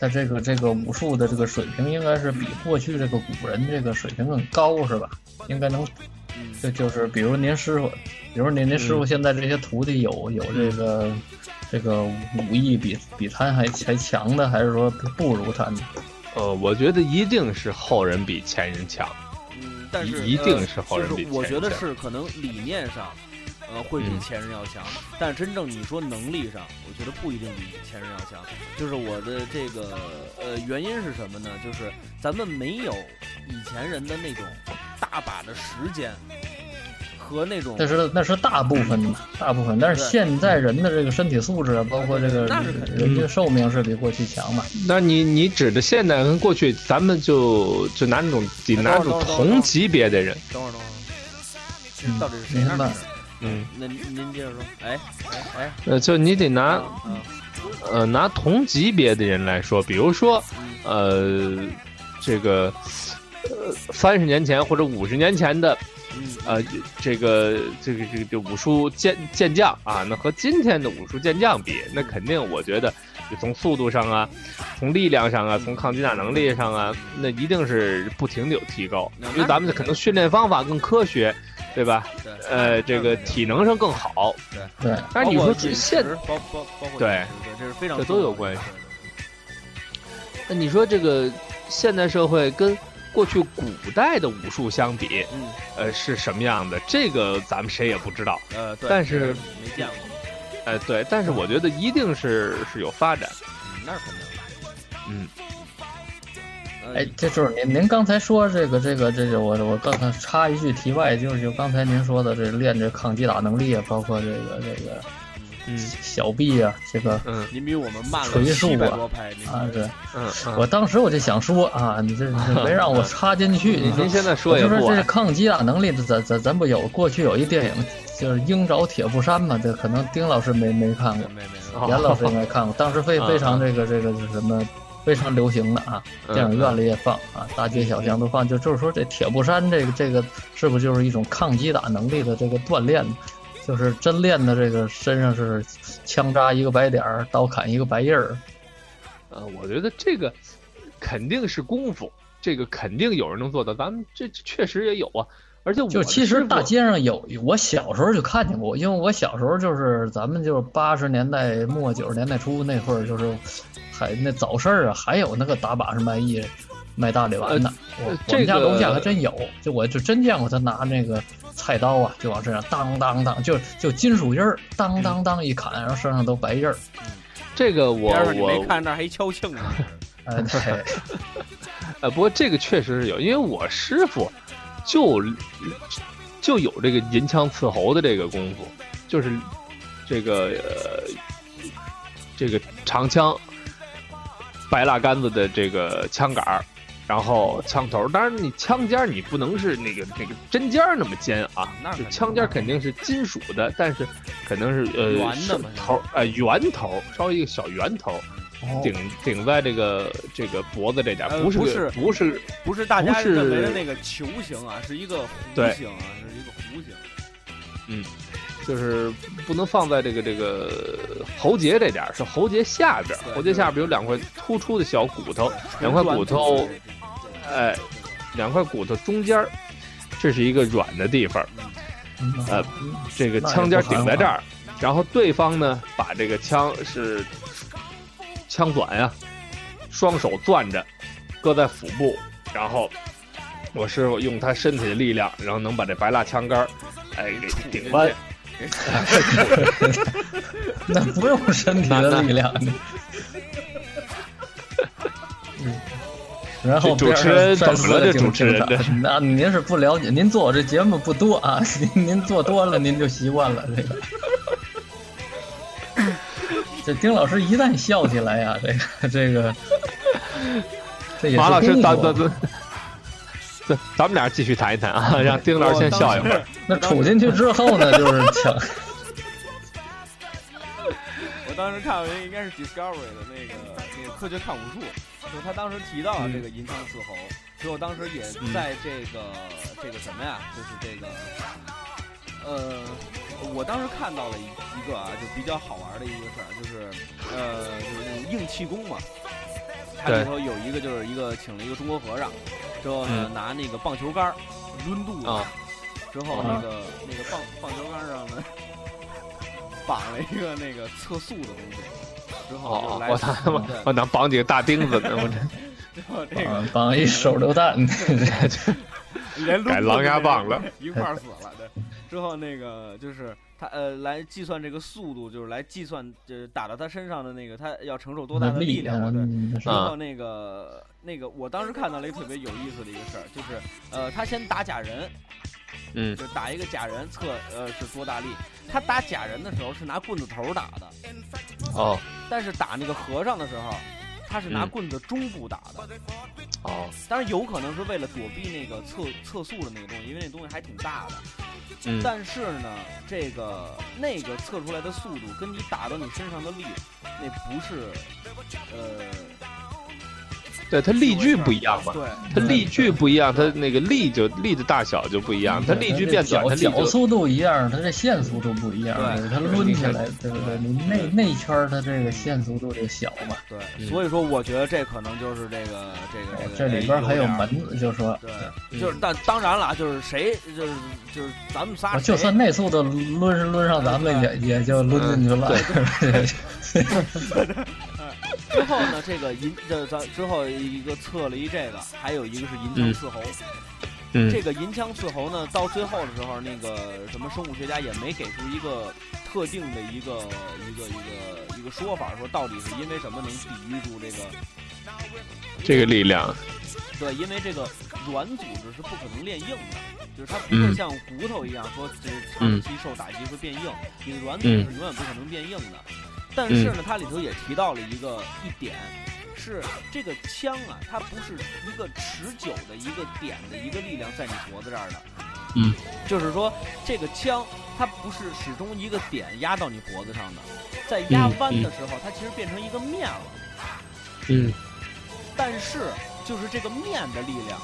的这个这个武术的这个水平，应该是比过去这个古人这个水平更高，是吧？应该能，嗯，就就是比如您师傅，比如您您师傅现在这些徒弟有有这个这个武艺比比他还还强的，还是说不如他呢？呃，我觉得一定是后人比前人强。嗯，但是一定呃是后人比就是我觉得是可能理念上，呃，会比嗯前人要强，但真正你说能力上，我觉得不一定比前人要强。就是我的这个呃原因是什么呢？就是咱们没有以前人的那种大把的时间和那种那是那是大部分的大部分，但是现在人的这个身体素质啊，包括这个人家寿命是比过去强嘛。那你你指的现在跟过去，咱们就就拿那种得拿那种同级别的人，等会儿等会儿，到底是谁那？嗯，那您接着说，哎哎哎，呃，就你得拿啊呃拿同级别的人来说，比如说嗯。呃这个呃三十年前或者五十年前的嗯。呃这个这个这个这武术健健将啊，那和今天的武术健将比，那肯定我觉得就从速度上啊，从力量上啊，从抗击打能力上啊，那一定是不停的有提高，因为咱们可能训练方法更科学，对吧？对，呃，这个体能上更好，对对，但是你说现包包包括对对，这是非常这都有关系系。那你说这个现代社会跟过去古代的武术相比，嗯呃，是什么样的？这个咱们谁也不知道。呃，对，但是没见过，呃，对，但是我觉得一定是是有发展。嗯那是肯定的。嗯，呃哎，这就是您您刚才说这个这个这个，我我刚才插一句题外，就是就刚才您说的这练这抗击打能力啊，包括这个这个嗯。小臂啊，这个嗯。您比我们慢了锤多拍，啊是，嗯我嗯，当时我就想说啊，你这你这没让我插进去，你说您现在说我就说这也不晚。抗击打能力，咱咱咱不有过去有一电影就是《鹰爪铁布衫》嘛，这可能丁老师没没看过，严老师应该 看过，当时非啊非常这个这个是什么非常流行的啊，嗯电影院里也放啊，大街小巷都放，就就是说这铁布衫这个这个是不是就是一种抗击打能力的这个锻炼？就是真练的这个身上是枪扎一个白点儿，刀砍一个白印儿，呃，我觉得这个肯定是功夫，这个肯定有人能做到。咱们这这确实也有啊，而且我就其实大街上有，我小时候就看见过，因为我小时候就是咱们就是八十年代末九十年代初那会儿，就是还那早市儿啊，还有那个打把式卖艺卖大力丸的，我呃我们家楼下还真有，就我就真见过他拿那个菜刀啊，就往身上当当当，就就金属印儿，当当当一砍，然后身上都白印儿，这个我边上你没我看那还一敲磬呢，哎，对，呃，不过这个确实是有，因为我师傅就就有这个银枪刺喉的这个功夫，就是这个呃这个长枪白蜡杆子的这个枪杆儿，然后枪头，当然你枪尖儿你不能是那个那个针尖儿那么尖啊，那枪尖儿肯定是金属的，但是可能是呃圆的嘛头儿呃圆头，稍微一个小圆头。哦。顶顶在这个这个脖子这点不是个不是。不是不是大家认为的那个球形啊，是一个弧形啊，是一个弧形。嗯就是不能放在这个这个喉结这点，是喉结下边喉结下边有两块突出的小骨头，两块骨头哎，两块骨头中间，这是一个软的地方，呃这个枪尖顶在这儿，然后对方呢把这个枪是枪短呀、双手攥着，搁在腹部，然后我师傅用他身体的力量，然后能把这白蜡枪杆儿，哎给顶弯。那不用身体的力量，然后主持人边上怎么了这主持人那您是不了解，您做我这节目不多啊，您您做多了您就习惯了这个。这丁老师一旦笑起来呀，这个这个，这也是马老师，功夫咱咱咱，咱咱们俩继续谈一谈啊，让丁老师先笑一会儿。那杵进去之后呢，就是抢。我当时看过一个应该是 Discovery 的那个那个科学看武术，就他当时提到了这个银枪四猴，所以我当时也在这个、这个什么呀，就是这个呃，我当时看到了一一个啊，就比较好玩的一个事儿，就是呃，就是那种硬气功嘛。它里头有一个就是一个请了一个中国和尚，之后呢、嗯拿那个棒球杆儿抡肚子，啊之后那个、那个棒棒球杆上呢绑了一个那个测速的东西，之后我操他妈，我能绑几个大钉子呢？我这之后这个啊，绑一手榴弹，连狼牙棒了，一块儿死了。对，之后那个就是他呃来计算这个速度，就是来计算就是打到他身上的那个他要承受多大的力量嘛。对，然后那个那个我当时看到了一个特别有意思的一个事儿，就是呃他先打假人，嗯就打一个假人测呃是多大力。他打假人的时候是拿棍子头打的，哦但是打那个和尚的时候，他是拿嗯棍子中部打的。哦，当然有可能是为了躲避那个测测速的那个东西，因为那东西还挺大的。嗯但是呢，这个那个测出来的速度跟你打到你身上的力，那不是，呃，对，它力矩不一样嘛，对，它力矩不一样，它那个力就力的大小就不一样，它力矩变短，它脚力就脚速度一样，它这线速度不一样，对它抡起来，对不对？你内内圈它这个线速度就小嘛。对，嗯所以说我觉得这可能就是这个这个这里边还有门，就说对，就是但当然了，就是谁就是就是咱们仨就算那速度抡是抡上咱们也也就抡进去了。之后呢，这个银这咱之后一个测了一这个，还有一个是银枪刺猴。嗯。这个银枪刺猴呢，到最后的时候，那个什么生物学家也没给出一个特定的一个一个一个一个说法，说到底是因为什么能抵御住这个这个力量，对，因为这个软组织是不可能练硬的，就是它不会嗯。像骨头一样说这长期受打击会变硬，你的软组织是永远不可能变硬的。但是呢，它里头也提到了一个一点，是这个枪啊，它不是一个持久的一个点的一个力量在你脖子这儿的，嗯，就是说这个枪它不是始终一个点压到你脖子上的，在压嗯弯的时候，它其实变成一个面了。嗯。但是就是这个面的力量，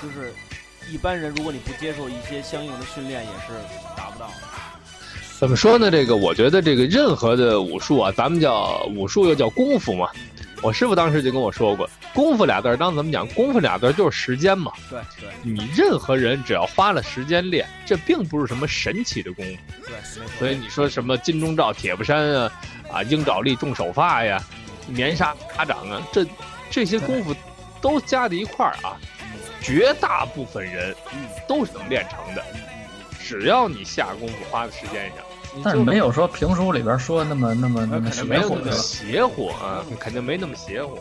就是一般人如果你不接受一些相应的训练，也是达不到的。怎么说呢？这个我觉得这个任何的武术啊，咱们叫武术又叫功夫嘛。我师傅当时就跟我说过，功夫俩字儿当怎么讲？功夫俩字儿就是时间嘛。对对你任何人只要花了时间练，这并不是什么神奇的功夫。对，所以你说什么金钟罩铁布衫啊，啊鹰爪力重手法呀，棉纱打掌啊，这这些功夫都加在一块儿啊，绝大部分人嗯都是能练成的，只要你下功夫花的时间上。你但是没有说评书里边说那么那么那么邪乎那么？邪乎啊，肯定没那么邪乎。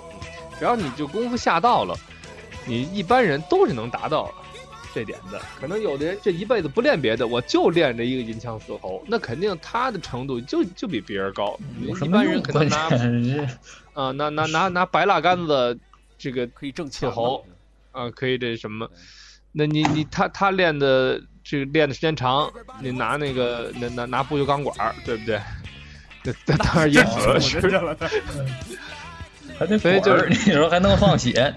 只要你就功夫下到了，你一般人都是能达到这点的。可能有的人这一辈子不练别的，我就练这一个银枪四猴，那肯定他的程度就就比别人高。一般人可能拿啊 拿拿拿拿白蜡杆子，这个可以挣钱刺猴。啊可以这什么？那你你他他练的这个练的时间长，你拿那个拿拿拿不锈钢管儿，对不对？这这当然也合适。了，还得所以就是 你说还能放血？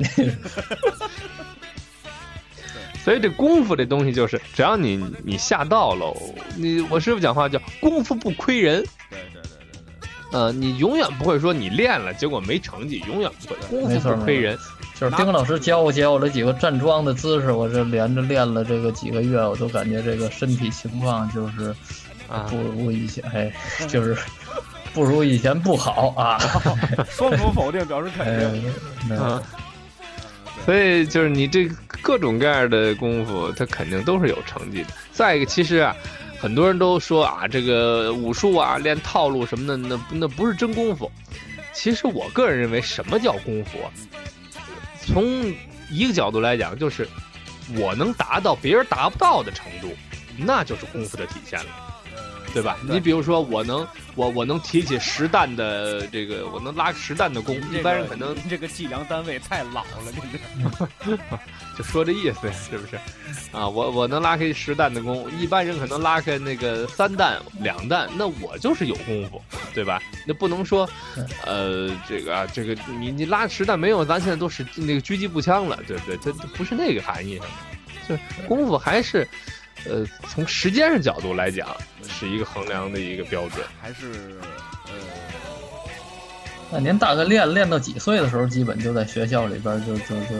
所以这功夫这东西就是，只要你你下到了，你我师傅讲话叫功夫不亏人，对对对对对。呃，你永远不会说你练了结果没成绩，永远不会，功夫没错不亏人。就是丁老师教我教我这几个站桩的姿势，我这连着练了这个几个月，我都感觉这个身体情况就是啊不如以前，哎，就是不如以前不好啊。双重否定表示肯哎定。，那啊，所以就是你这各种各样的功夫，它肯定都是有成绩的。再一个，其实啊，很多人都说啊，这个武术啊，练套路什么的，那那不是真功夫。其实我个人认为，什么叫功夫啊？从一个角度来讲，就是我能达到别人达不到的程度，那就是功夫的体现了。对吧？你比如说，我能，我我能提起十担的这个，我能拉十担的弓，一般人可能这个计量单位太老了，这个 就说这意思，是不是？啊，我我能拉开十担的弓，一般人可能拉开那个三担、两担，那我就是有功夫，对吧？那不能说，呃，这个啊，这个你你拉十弹没有，咱现在都是那个狙击步枪了，对不对？它不是那个含义上的，就功夫还是。呃，从时间上角度来讲，是一个衡量的一个标准，还是呃，那您大概练练到几岁的时候，基本就在学校里边就就就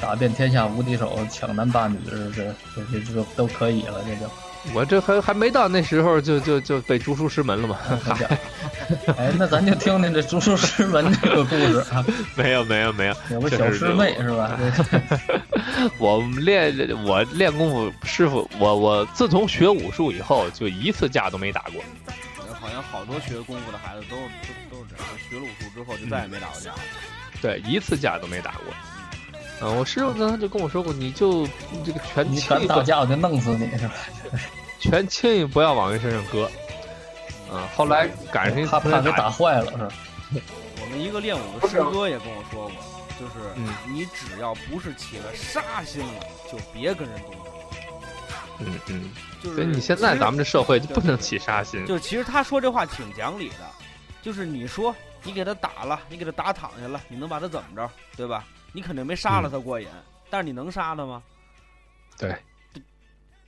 打遍天下无敌手，抢男霸女，这这这这都可以了，这就。我这还还没到那时候，就就就被逐出师门了嘛？哎，那咱就听听这逐出师门这个故事啊。没有没有没有，有个小师妹是吧？我练我练功夫，师傅我我自从学武术以后，就一次架都没打过。好像好多学功夫的孩子都都都是这样，学了武术之后就再也没打过架。对，一次架都没打过。嗯，我师傅刚才就跟我说过，你就这个拳你敢打架，我就弄死你，是吧？拳轻易不要往人身上搁。啊，后来赶上他怕给打坏了，是吧？我们一个练武的师哥也跟我说过，就是你只要不是起了杀心了，就别跟人动手。嗯嗯，就是你现在咱们这社会就不能起杀心。就其实他说这话挺讲理的，就是你说你给他打了，你给他打躺下了，你能把他怎么着，对吧？你肯定没杀了他过瘾，但是你能杀他吗？对，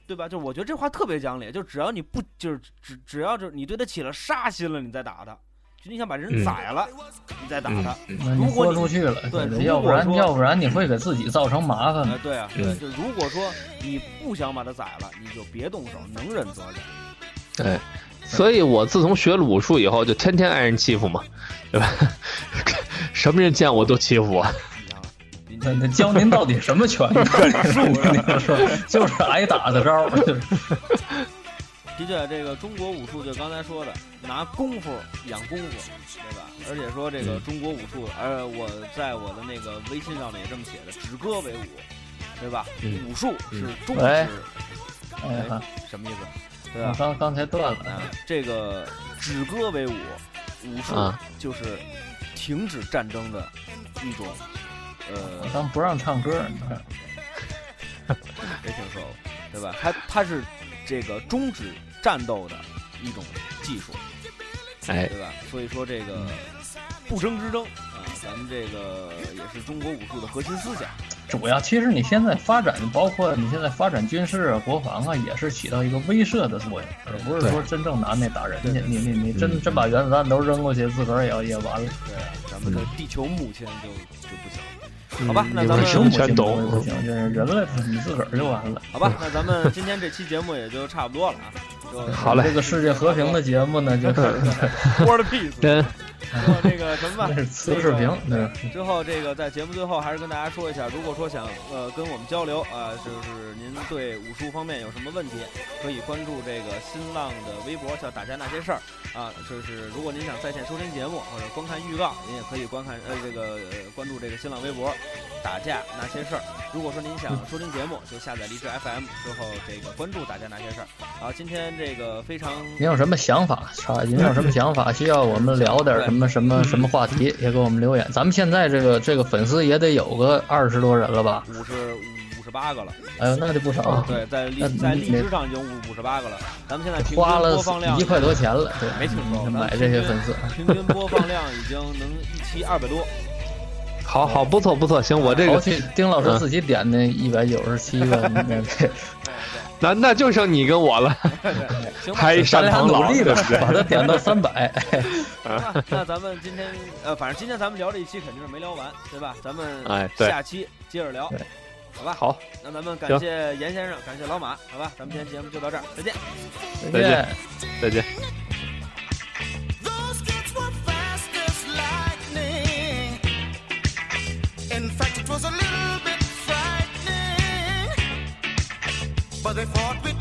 对吧？就我觉得这话特别讲理，就只要你不就是只只要就是你对他起了杀心了，你再打他，就你想把人宰了，你再打他。如果豁出去了，对，要不然要不然你会给自己造成麻烦。对啊，对，就如果说你不想把他宰了，你就别动手，能忍则忍。对，所以我自从学了武术以后，就天天挨人欺负嘛，对吧？什么人见我都欺负我。那教您到底什么拳术？就是挨打的招。的确，这个中国武术就刚才说的，拿功夫养功夫，对吧？而且说这个中国武术，呃，我在我的那个微信上面也这么写的，止戈为武，对吧？武术是终止。哎，什么意思？对吧？刚刚才断了。这个止戈为武，武术就是停止战争的一种。呃，当不让唱歌，你看，没听说过，对吧？它它是这个终止战斗的一种技术，哎，对吧？所以说这个不争之争啊，咱们这个也是中国武术的核心思想。主要其实你现在发展，包括你现在发展军事啊、国防啊，也是起到一个威慑的作用，而不是说真正拿那打人家。你你你真真把原子弹都扔过去，自个儿也也完了。对，咱们的地球母亲就就不行。好吧，那咱们全懂，人类你自个儿就完了。好吧，那咱们今天这期节目也就差不多了啊。就好嘞，这个世界和平的节目呢，就是 World Peace。然后这个什么吧，磁视频。对。之后这个在节目最后还是跟大家说一下，如果说想呃跟我们交流啊，就是您对武术方面有什么问题，可以关注这个新浪的微博叫“打架那些事儿”啊。就是如果您想在线收听节目或者观看预告，您也可以观看呃这个关注这个新浪微博“打架那些事儿”。如果说您想收听节目，就下载荔枝 FM 之后这个关注“打架那些事儿”。好，今天这个非常，您有什么想法？您有什么想法？需要我们聊点什么？什么什么话题也给我们留言，咱们现在这个这个粉丝也得有个二十多人了吧？五十五十八个了。哎呦，那就不少。对，在荔在荔枝上已经五五十八个了。咱们现在平均播放量一块多钱了。对，没听说买这些粉丝。平均播放量已经能一期二百多。好好，不错不错，行，我这个丁老师自己点的一百九十七个。那那就剩你跟我了，还咱俩努力吧，把它点到三百。那咱们今天呃，反正今天咱们聊这一期肯定是没聊完，对吧？咱们哎，下期接着聊，好吧？好，那咱们感谢严先生，感谢老马，好吧？咱们今天节目就到这儿，再见，再见，再见。They fought with